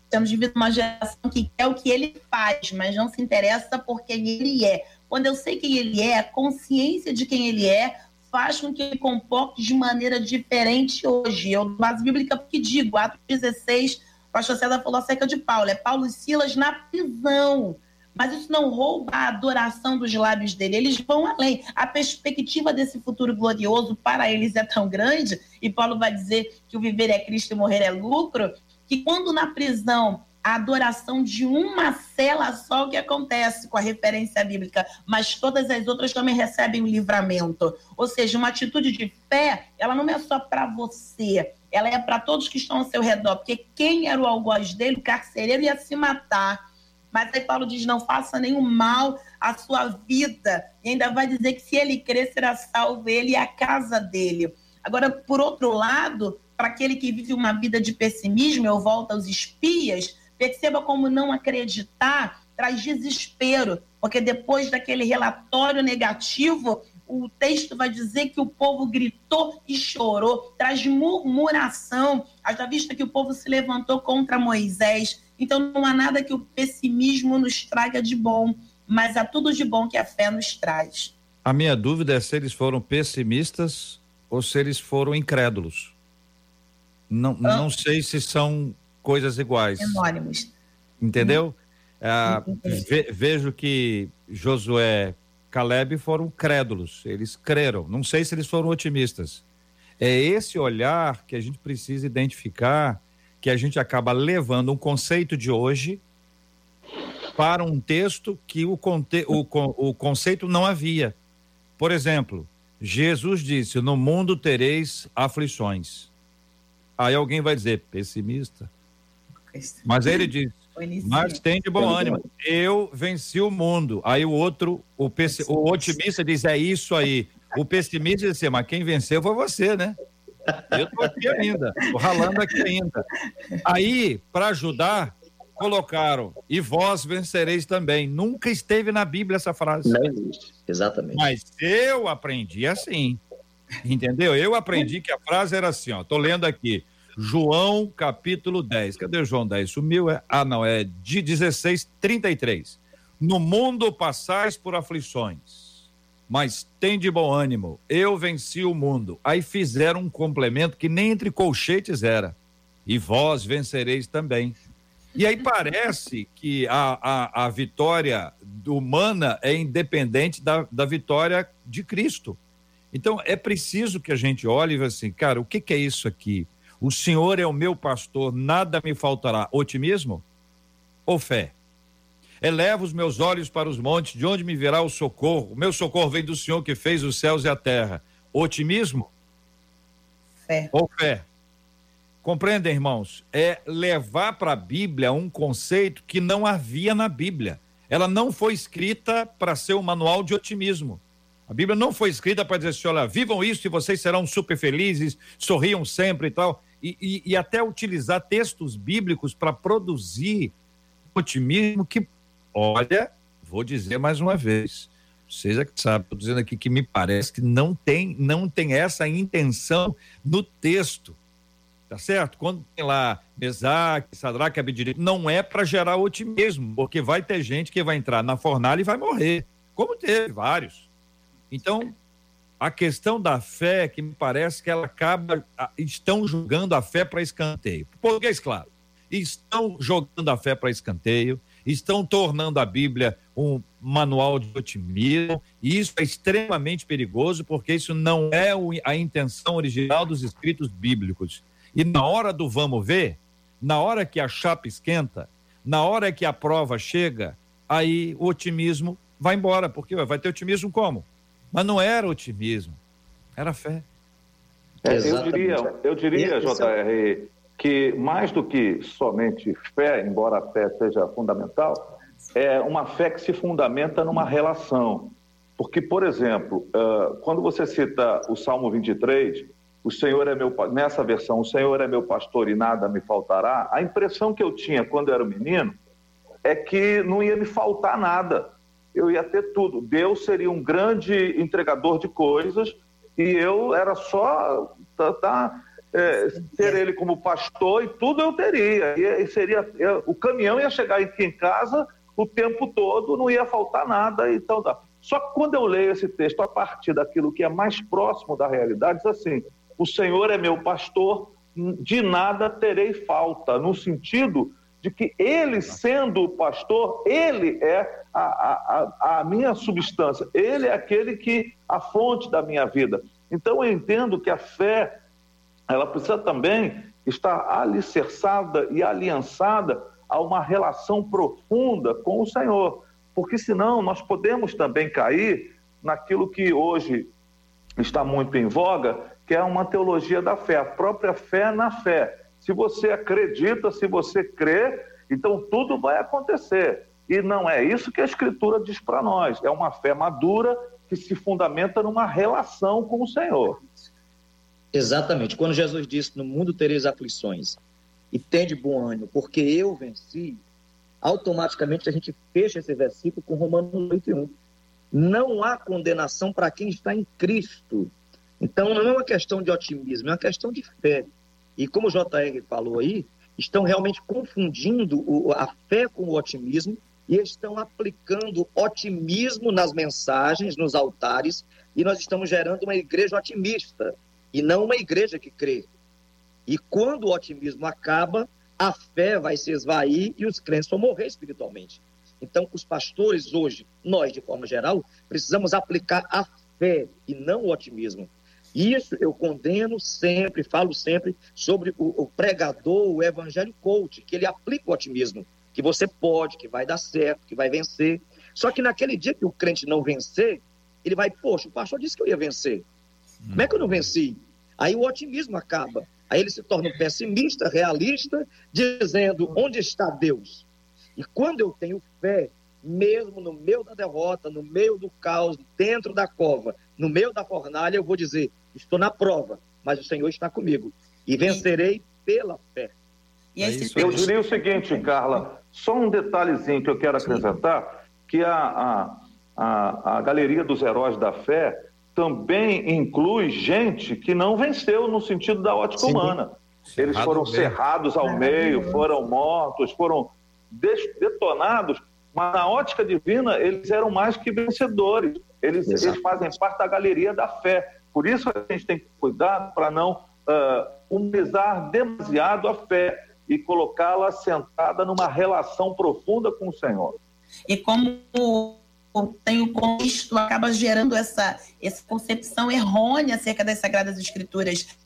Estamos vivendo uma geração que quer o que Ele faz, mas não se interessa por quem Ele é. Quando eu sei quem Ele é, a consciência de quem Ele é faz com que ele comporte de maneira diferente hoje. Eu, base bíblica, porque digo, Atos 16, o pastor César falou acerca de Paulo, é Paulo e Silas na prisão. Mas isso não rouba a adoração dos lábios dele, eles vão além. A perspectiva desse futuro glorioso para eles é tão grande, e Paulo vai dizer que o viver é Cristo e morrer é lucro, que quando na prisão a adoração de uma cela só que acontece com a referência bíblica, mas todas as outras também recebem o livramento. Ou seja, uma atitude de fé, ela não é só para você, ela é para todos que estão ao seu redor, porque quem era o algoz dele, o carcereiro, ia se matar. Mas aí Paulo diz: não faça nenhum mal à sua vida. E ainda vai dizer que se ele crer, será salvo ele e a casa dele. Agora, por outro lado, para aquele que vive uma vida de pessimismo, eu volto aos espias, Perceba como não acreditar traz desespero, porque depois daquele relatório negativo, o texto vai dizer que o povo gritou e chorou, traz murmuração, haja vista que o povo se levantou contra Moisés. Então não há nada que o pessimismo nos traga de bom, mas há tudo de bom que a fé nos traz. A minha dúvida é se eles foram pessimistas ou se eles foram incrédulos. Não, ah. não sei se são coisas iguais. Entendeu? Ah, ve, vejo que Josué, Caleb foram crédulos, eles creram. Não sei se eles foram otimistas. É esse olhar que a gente precisa identificar, que a gente acaba levando um conceito de hoje para um texto que o, conte, o, o conceito não havia. Por exemplo, Jesus disse: No mundo tereis aflições. Aí alguém vai dizer, pessimista. Mas ele diz: Mas tem de bom ânimo. Eu venci o mundo. Aí o outro, o, pessi, o otimista diz: É isso aí. O pessimista diz assim: Mas quem venceu foi você, né? Eu tô aqui ainda, tô ralando aqui ainda. Aí, para ajudar, colocaram: E vós vencereis também. Nunca esteve na Bíblia essa frase. Não existe, exatamente. Mas eu aprendi assim. Entendeu? Eu aprendi que a frase era assim, ó. Tô lendo aqui. João capítulo 10. Cadê João 10? Sumiu? É? Ah, não, é de 16, 33. No mundo passais por aflições, mas tem de bom ânimo. Eu venci o mundo. Aí fizeram um complemento que nem entre colchetes era. E vós vencereis também. E aí parece que a, a, a vitória humana é independente da, da vitória de Cristo. Então é preciso que a gente olhe e assim, cara, o que, que é isso aqui? O Senhor é o meu pastor, nada me faltará. Otimismo ou fé? Eleva os meus olhos para os montes, de onde me virá o socorro? O meu socorro vem do Senhor que fez os céus e a terra. Otimismo? Fé. Ou fé? Compreendem, irmãos? É levar para a Bíblia um conceito que não havia na Bíblia. Ela não foi escrita para ser um manual de otimismo. A Bíblia não foi escrita para dizer assim: olha, vivam isso e vocês serão super felizes, sorriam sempre e tal e, e, e até utilizar textos bíblicos para produzir otimismo que, olha, vou dizer mais uma vez, vocês é que sabem, estou dizendo aqui que me parece que não tem, não tem essa intenção no texto. Tá certo? Quando tem lá Mesaque, Sadraque, Abdireito, não é para gerar otimismo, porque vai ter gente que vai entrar na fornalha e vai morrer, como teve vários. Então, a questão da fé, que me parece que ela acaba. Estão jogando a fé para escanteio. Português, claro. Estão jogando a fé para escanteio, estão tornando a Bíblia um manual de otimismo, e isso é extremamente perigoso, porque isso não é a intenção original dos escritos bíblicos. E na hora do vamos ver, na hora que a chapa esquenta, na hora que a prova chega, aí o otimismo vai embora, porque vai ter otimismo como? Mas não era otimismo, era fé. É, eu diria, eu diria, JR, que mais do que somente fé, embora a fé seja fundamental, é uma fé que se fundamenta numa relação. Porque, por exemplo, quando você cita o Salmo 23, o Senhor é meu nessa versão, o Senhor é meu pastor e nada me faltará. A impressão que eu tinha quando eu era menino é que não ia me faltar nada eu ia ter tudo. Deus seria um grande entregador de coisas e eu era só tá, tá é, ter ele como pastor e tudo eu teria. E, e seria eu, o caminhão ia chegar aqui em casa o tempo todo, não ia faltar nada. Então, tá. Só que quando eu leio esse texto a partir daquilo que é mais próximo da realidade, diz assim: o Senhor é meu pastor, de nada terei falta, no sentido de que ele, sendo o pastor, ele é a, a, a minha substância, ele é aquele que, a fonte da minha vida. Então eu entendo que a fé, ela precisa também estar alicerçada e aliançada a uma relação profunda com o Senhor, porque senão nós podemos também cair naquilo que hoje está muito em voga, que é uma teologia da fé, a própria fé na fé. Se você acredita, se você crê, então tudo vai acontecer. E não é isso que a Escritura diz para nós. É uma fé madura que se fundamenta numa relação com o Senhor. Exatamente. Quando Jesus disse: No mundo tereis aflições, e tende bom ânimo, porque eu venci, automaticamente a gente fecha esse versículo com Romanos 8:1. Não há condenação para quem está em Cristo. Então não é uma questão de otimismo, é uma questão de fé. E como o JR falou aí, estão realmente confundindo a fé com o otimismo e estão aplicando otimismo nas mensagens, nos altares, e nós estamos gerando uma igreja otimista e não uma igreja que crê. E quando o otimismo acaba, a fé vai se esvair e os crentes vão morrer espiritualmente. Então, os pastores hoje, nós de forma geral, precisamos aplicar a fé e não o otimismo. Isso eu condeno sempre, falo sempre sobre o, o pregador, o evangelho coach, que ele aplica o otimismo, que você pode, que vai dar certo, que vai vencer. Só que naquele dia que o crente não vencer, ele vai, poxa, o pastor disse que eu ia vencer. Como é que eu não venci? Aí o otimismo acaba. Aí ele se torna um pessimista, realista, dizendo: onde está Deus? E quando eu tenho fé, mesmo no meio da derrota, no meio do caos, dentro da cova, no meio da fornalha, eu vou dizer: estou na prova, mas o Senhor está comigo e vencerei pela fé. É eu diria o seguinte, Carla, só um detalhezinho que eu quero acrescentar, que a, a, a, a Galeria dos Heróis da Fé também inclui gente que não venceu no sentido da ótica Sim. humana. Eles foram cerrados ao meio, foram mortos, foram detonados, mas na ótica divina eles eram mais que vencedores. Eles, eles fazem parte da galeria da fé. Por isso a gente tem que cuidar para não uh, humanizar demasiado a fé e colocá-la sentada numa relação profunda com o Senhor. E como tem o contexto, acaba gerando essa, essa concepção errônea acerca das Sagradas Escrituras.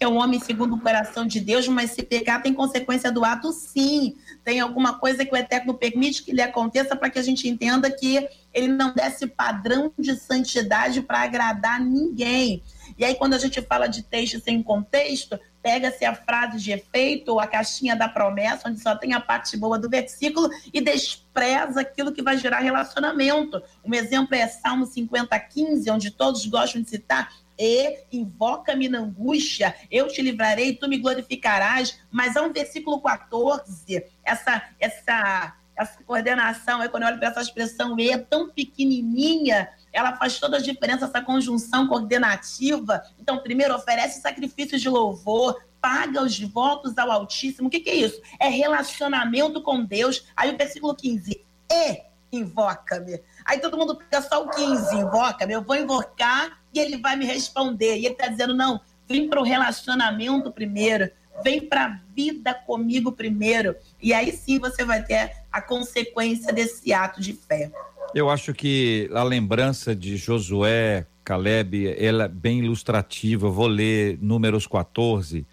É um homem segundo o coração de Deus, mas se pecar tem consequência do ato, sim. Tem alguma coisa que o Eterno permite que lhe aconteça para que a gente entenda que ele não desce padrão de santidade para agradar ninguém. E aí, quando a gente fala de texto sem contexto, pega-se a frase de efeito ou a caixinha da promessa, onde só tem a parte boa do versículo, e despreza aquilo que vai gerar relacionamento. Um exemplo é Salmo 50, 15, onde todos gostam de citar. E invoca-me na angústia, eu te livrarei, tu me glorificarás. Mas há um versículo 14, essa, essa, essa coordenação, é quando eu olho para essa expressão E, é tão pequenininha, ela faz toda a diferença, essa conjunção coordenativa. Então, primeiro, oferece sacrifícios de louvor, paga os votos ao Altíssimo. O que, que é isso? É relacionamento com Deus. Aí o versículo 15, e invoca-me. Aí todo mundo pega só o 15, invoca-me. Eu vou invocar e ele vai me responder. E ele está dizendo, não, vem para o relacionamento primeiro. Vem para a vida comigo primeiro. E aí sim você vai ter a consequência desse ato de fé. Eu acho que a lembrança de Josué, Caleb, ela é bem ilustrativa. Eu vou ler números 14,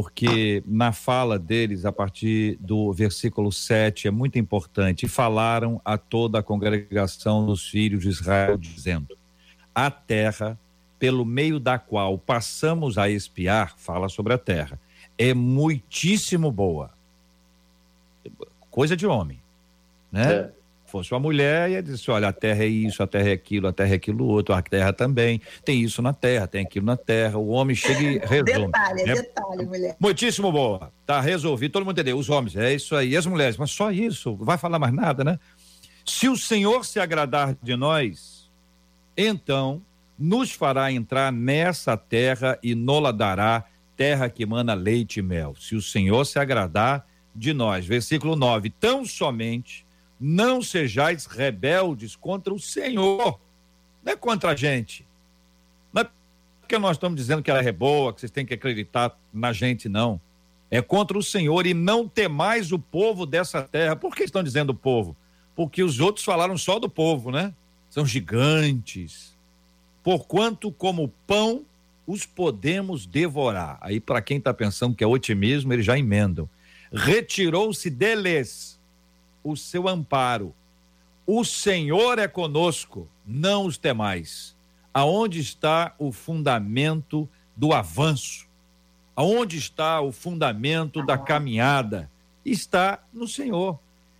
porque na fala deles, a partir do versículo 7, é muito importante. Falaram a toda a congregação dos filhos de Israel, dizendo: A terra, pelo meio da qual passamos a espiar, fala sobre a terra, é muitíssimo boa. Coisa de homem, né? É fosse uma mulher, ia dizer: olha, a terra é isso, a terra é aquilo, a terra é aquilo outro, a terra também. Tem isso na terra, tem aquilo na terra. O homem chega e resolve. detalhe, né? detalhe, mulher. Muitíssimo boa. Tá resolvido, todo mundo entendeu. Os homens, é isso aí. As mulheres, mas só isso, vai falar mais nada, né? Se o Senhor se agradar de nós, então nos fará entrar nessa terra e nola dará terra que mana leite e mel. Se o Senhor se agradar de nós. Versículo 9. Tão somente não sejais rebeldes contra o Senhor, não é contra a gente. Não é porque nós estamos dizendo que ela é boa, que vocês têm que acreditar na gente, não. É contra o Senhor e não temais o povo dessa terra. Por que estão dizendo o povo? Porque os outros falaram só do povo, né? São gigantes. Porquanto, como pão, os podemos devorar. Aí, para quem está pensando que é otimismo, eles já emendam. Retirou-se deles o seu amparo. O Senhor é conosco, não os temais. Aonde está o fundamento do avanço? Aonde está o fundamento da caminhada? Está no Senhor.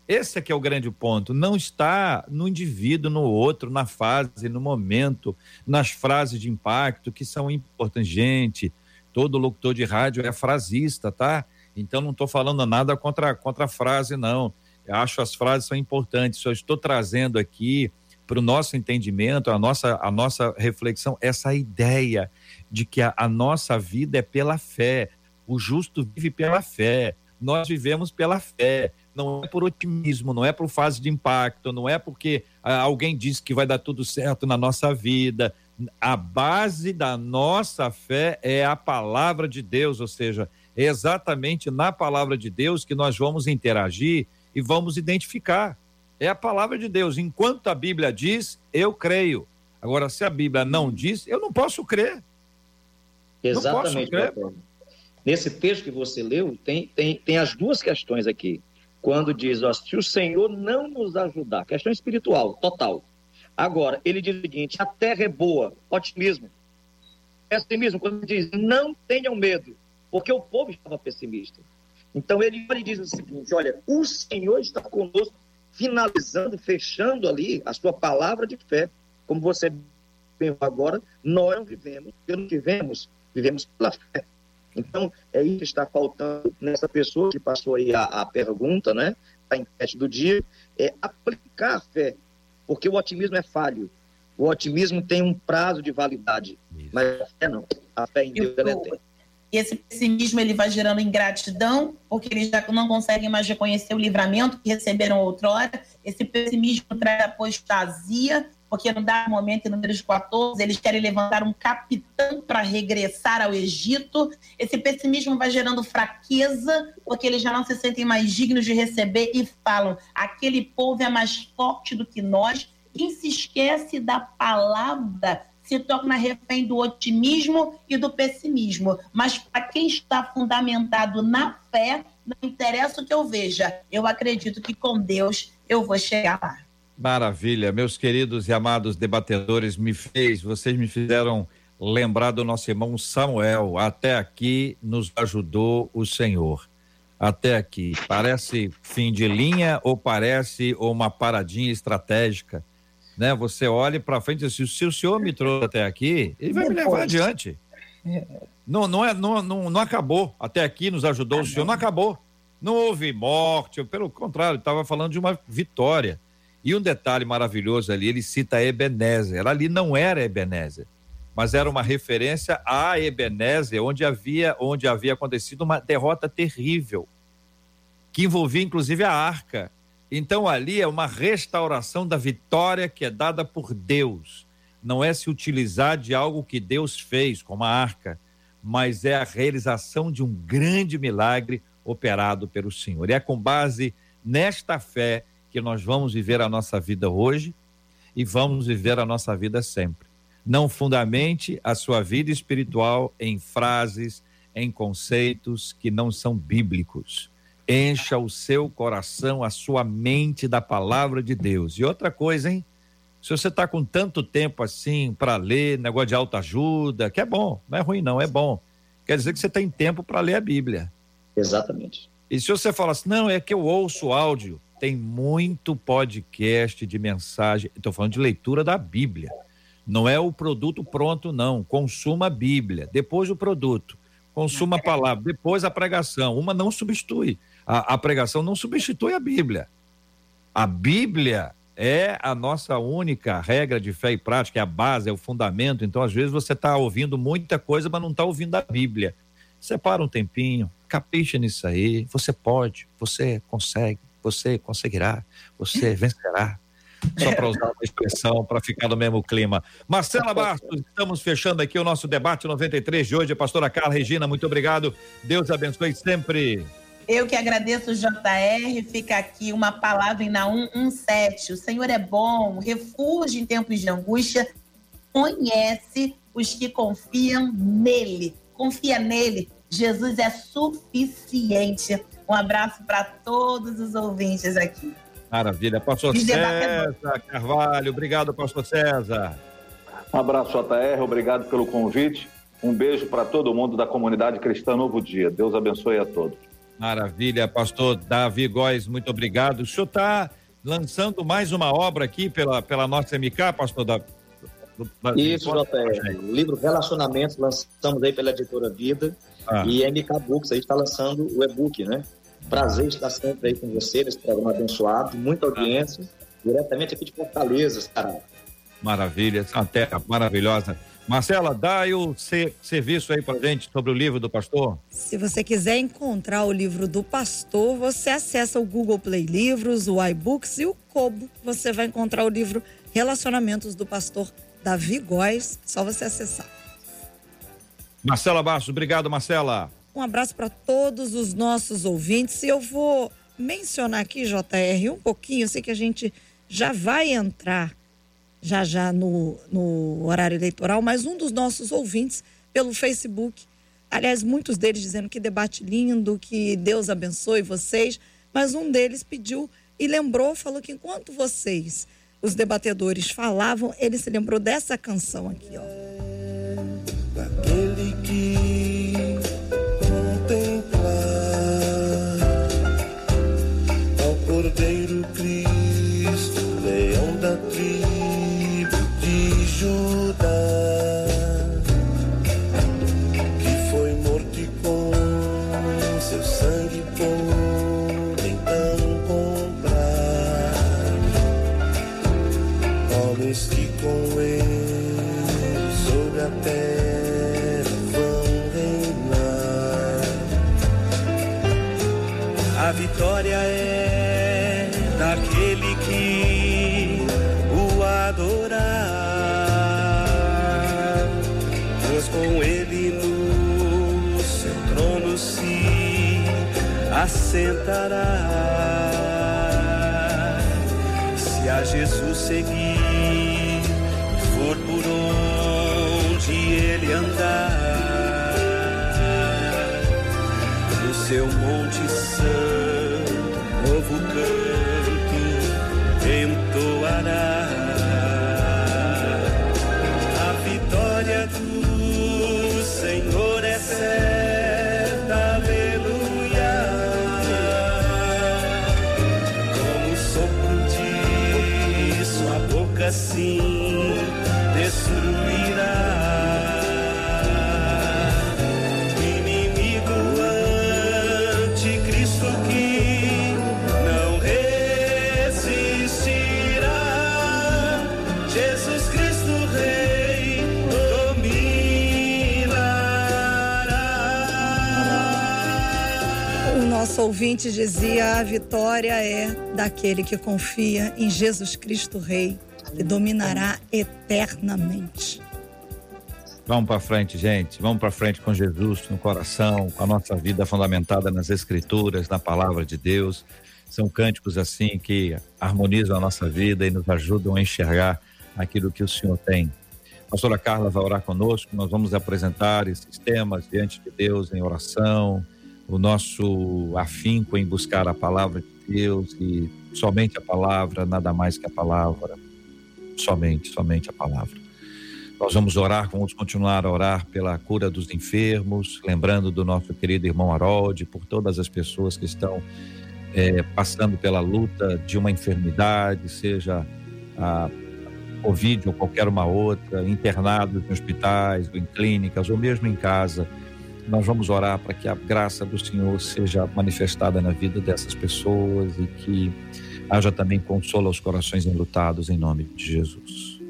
Esse é que é o grande ponto. Não está no indivíduo, no outro, na fase, no momento, nas frases de impacto que são importantes. Gente, todo locutor de rádio é frasista, tá? Então não estou falando nada contra, contra a frase, não. Eu acho as frases são importantes. Só estou trazendo aqui para o nosso entendimento, a nossa, a nossa reflexão, essa ideia de que a, a nossa vida é pela fé. O justo vive pela fé. Nós vivemos pela fé. Não é por otimismo, não é por fase de impacto, não é porque ah, alguém disse que vai dar tudo certo na nossa vida. A base da nossa fé é a palavra de Deus, ou seja, é exatamente na palavra de Deus que nós vamos interagir e vamos identificar. É a palavra de Deus. Enquanto a Bíblia diz, eu creio. Agora, se a Bíblia não diz, eu não posso crer. Exatamente. Posso crer. Nesse texto que você leu, tem, tem, tem as duas questões aqui. Quando diz, ó, se o Senhor não nos ajudar, questão espiritual, total. Agora, ele diz o seguinte: a terra é boa, otimismo. Pessimismo, quando diz, não tenham medo, porque o povo estava pessimista. Então ele diz o seguinte: olha, o Senhor está conosco, finalizando, fechando ali a sua palavra de fé. Como você bem agora, nós não vivemos pelo que vemos, vivemos pela fé. Então, é isso que está faltando nessa pessoa que passou aí a, a pergunta, né? A enquete do dia, é aplicar a fé, porque o otimismo é falho. O otimismo tem um prazo de validade, mas a fé não. A fé em Deus é eterna. E esse pessimismo ele vai gerando ingratidão, porque eles já não conseguem mais reconhecer o livramento que receberam outrora. Esse pessimismo traz apostasia, porque no dado momento, em números 14, eles querem levantar um capitão para regressar ao Egito. Esse pessimismo vai gerando fraqueza, porque eles já não se sentem mais dignos de receber e falam: aquele povo é mais forte do que nós. Quem se esquece da palavra se torna refém do otimismo e do pessimismo. Mas para quem está fundamentado na fé, não interessa o que eu veja, eu acredito que com Deus eu vou chegar lá. Maravilha, meus queridos e amados debatedores, me fez, vocês me fizeram lembrar do nosso irmão Samuel. Até aqui nos ajudou o Senhor. Até aqui. Parece fim de linha ou parece uma paradinha estratégica? Né? Você olha para frente e diz: se o senhor me trouxe até aqui, ele vai Depois. me levar adiante. Não, não, é, não, não, não acabou. Até aqui nos ajudou o senhor, não acabou. Não houve morte, pelo contrário, estava falando de uma vitória. E um detalhe maravilhoso ali, ele cita Ebenezer. Ali não era Ebenezer, mas era uma referência a Ebenezer, onde havia, onde havia acontecido uma derrota terrível, que envolvia inclusive a arca. Então ali é uma restauração da vitória que é dada por Deus. Não é se utilizar de algo que Deus fez, como a arca, mas é a realização de um grande milagre operado pelo Senhor. E é com base nesta fé que nós vamos viver a nossa vida hoje e vamos viver a nossa vida sempre. Não fundamente a sua vida espiritual em frases, em conceitos que não são bíblicos. Encha o seu coração, a sua mente da palavra de Deus. E outra coisa, hein? Se você está com tanto tempo assim para ler, negócio de autoajuda, que é bom, não é ruim, não, é bom. Quer dizer que você tem tempo para ler a Bíblia. Exatamente. E se você fala assim, não, é que eu ouço áudio, tem muito podcast de mensagem. Estou falando de leitura da Bíblia. Não é o produto pronto, não. Consuma a Bíblia, depois o produto. Consuma a palavra, depois a pregação. Uma não substitui. A, a pregação não substitui a Bíblia. A Bíblia é a nossa única regra de fé e prática, é a base, é o fundamento. Então, às vezes, você está ouvindo muita coisa, mas não está ouvindo a Bíblia. Separa um tempinho, capricha nisso aí. Você pode, você consegue você conseguirá, você vencerá. Só para usar uma expressão para ficar no mesmo clima. Marcela Bastos, estamos fechando aqui o nosso debate 93 de hoje. Pastora Carla Regina, muito obrigado. Deus abençoe sempre. Eu que agradeço, JR. Fica aqui uma palavra em Naum 1,7. O Senhor é bom, refúgio em tempos de angústia, conhece os que confiam nele. Confia nele. Jesus é suficiente. Um abraço para todos os ouvintes aqui. Maravilha. Pastor César Carvalho, obrigado, Pastor César. Um abraço, JR, obrigado pelo convite. Um beijo para todo mundo da comunidade cristã Novo Dia. Deus abençoe a todos. Maravilha, pastor Davi Góes, muito obrigado. O senhor está lançando mais uma obra aqui pela, pela nossa MK, pastor Davi? Isso, JR. O livro Relacionamentos, lançamos aí pela editora Vida. Ah. E MK Books aí está lançando o e-book, né? Prazer estar sempre aí com você nesse programa abençoado, muita audiência, diretamente aqui de Fortaleza, Ceará. Maravilha, essa terra maravilhosa. Marcela, dá o serviço aí pra gente sobre o livro do pastor. Se você quiser encontrar o livro do pastor, você acessa o Google Play Livros, o iBooks e o Kobo. Você vai encontrar o livro Relacionamentos do Pastor Davi Góes, só você acessar. Marcela Bastos, obrigado, Marcela. Um abraço para todos os nossos ouvintes. E eu vou mencionar aqui, JR, um pouquinho. Eu sei que a gente já vai entrar já já no, no horário eleitoral, mas um dos nossos ouvintes pelo Facebook, aliás, muitos deles dizendo que debate lindo, que Deus abençoe vocês, mas um deles pediu e lembrou, falou que enquanto vocês, os debatedores, falavam, ele se lembrou dessa canção aqui, ó. Assentará. Se a Jesus seguir, for por onde ele andar, no seu monte santo, novo canto ouvinte dizia: a vitória é daquele que confia em Jesus Cristo Rei, que dominará eternamente. Vamos para frente, gente. Vamos para frente com Jesus no coração, com a nossa vida fundamentada nas Escrituras, na palavra de Deus. São cânticos assim que harmonizam a nossa vida e nos ajudam a enxergar aquilo que o Senhor tem. A pastora Carla vai orar conosco. Nós vamos apresentar esses temas diante de Deus em oração, o nosso afinco em buscar a palavra de Deus e somente a palavra, nada mais que a palavra. Somente, somente a palavra. Nós vamos orar, vamos continuar a orar pela cura dos enfermos, lembrando do nosso querido irmão Harold, por todas as pessoas que estão é, passando pela luta de uma enfermidade, seja a Covid ou qualquer uma outra, internados em hospitais, ou em clínicas, ou mesmo em casa. Nós vamos orar para que a graça do Senhor seja manifestada na vida dessas pessoas e que haja também consolo aos corações enlutados, em nome de Jesus.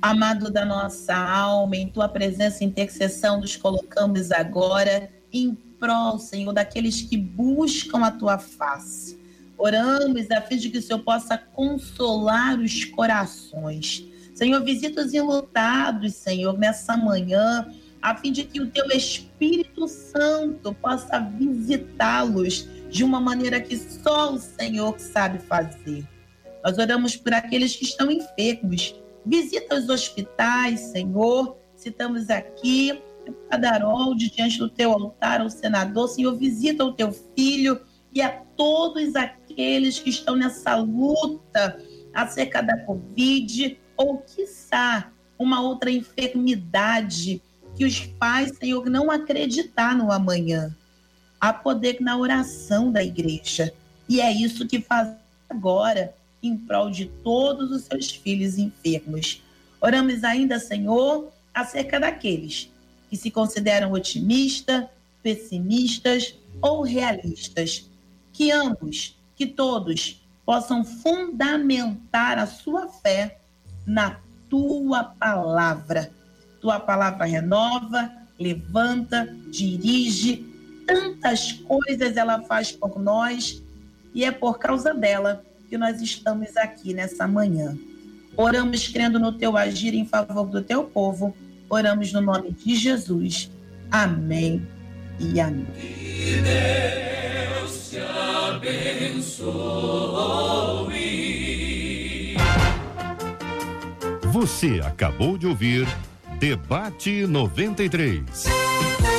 Amado da nossa alma, em tua presença e intercessão, nos colocamos agora em prol, Senhor, daqueles que buscam a tua face. Oramos a fim de que o Senhor possa consolar os corações. Senhor, visita os enlutados, Senhor, nessa manhã, a fim de que o teu Espírito Santo possa visitá-los de uma maneira que só o Senhor sabe fazer. Nós oramos por aqueles que estão enfermos, Visita os hospitais, Senhor. Citamos aqui a Darold diante do teu altar, o senador. Senhor, visita o teu filho e a todos aqueles que estão nessa luta acerca da Covid ou, quiçá, uma outra enfermidade que os pais, Senhor, não acreditar no amanhã. Há poder na oração da igreja. E é isso que faz agora em prol de todos os seus filhos enfermos. Oramos ainda, Senhor, acerca daqueles que se consideram otimistas, pessimistas ou realistas. Que ambos, que todos, possam fundamentar a sua fé na tua palavra. Tua palavra renova, levanta, dirige, tantas coisas ela faz por nós e é por causa dela que nós estamos aqui nessa manhã. Oramos crendo no teu agir em favor do teu povo. Oramos no nome de Jesus. Amém e amém. Que Deus te abençoe. Você acabou de ouvir Debate 93.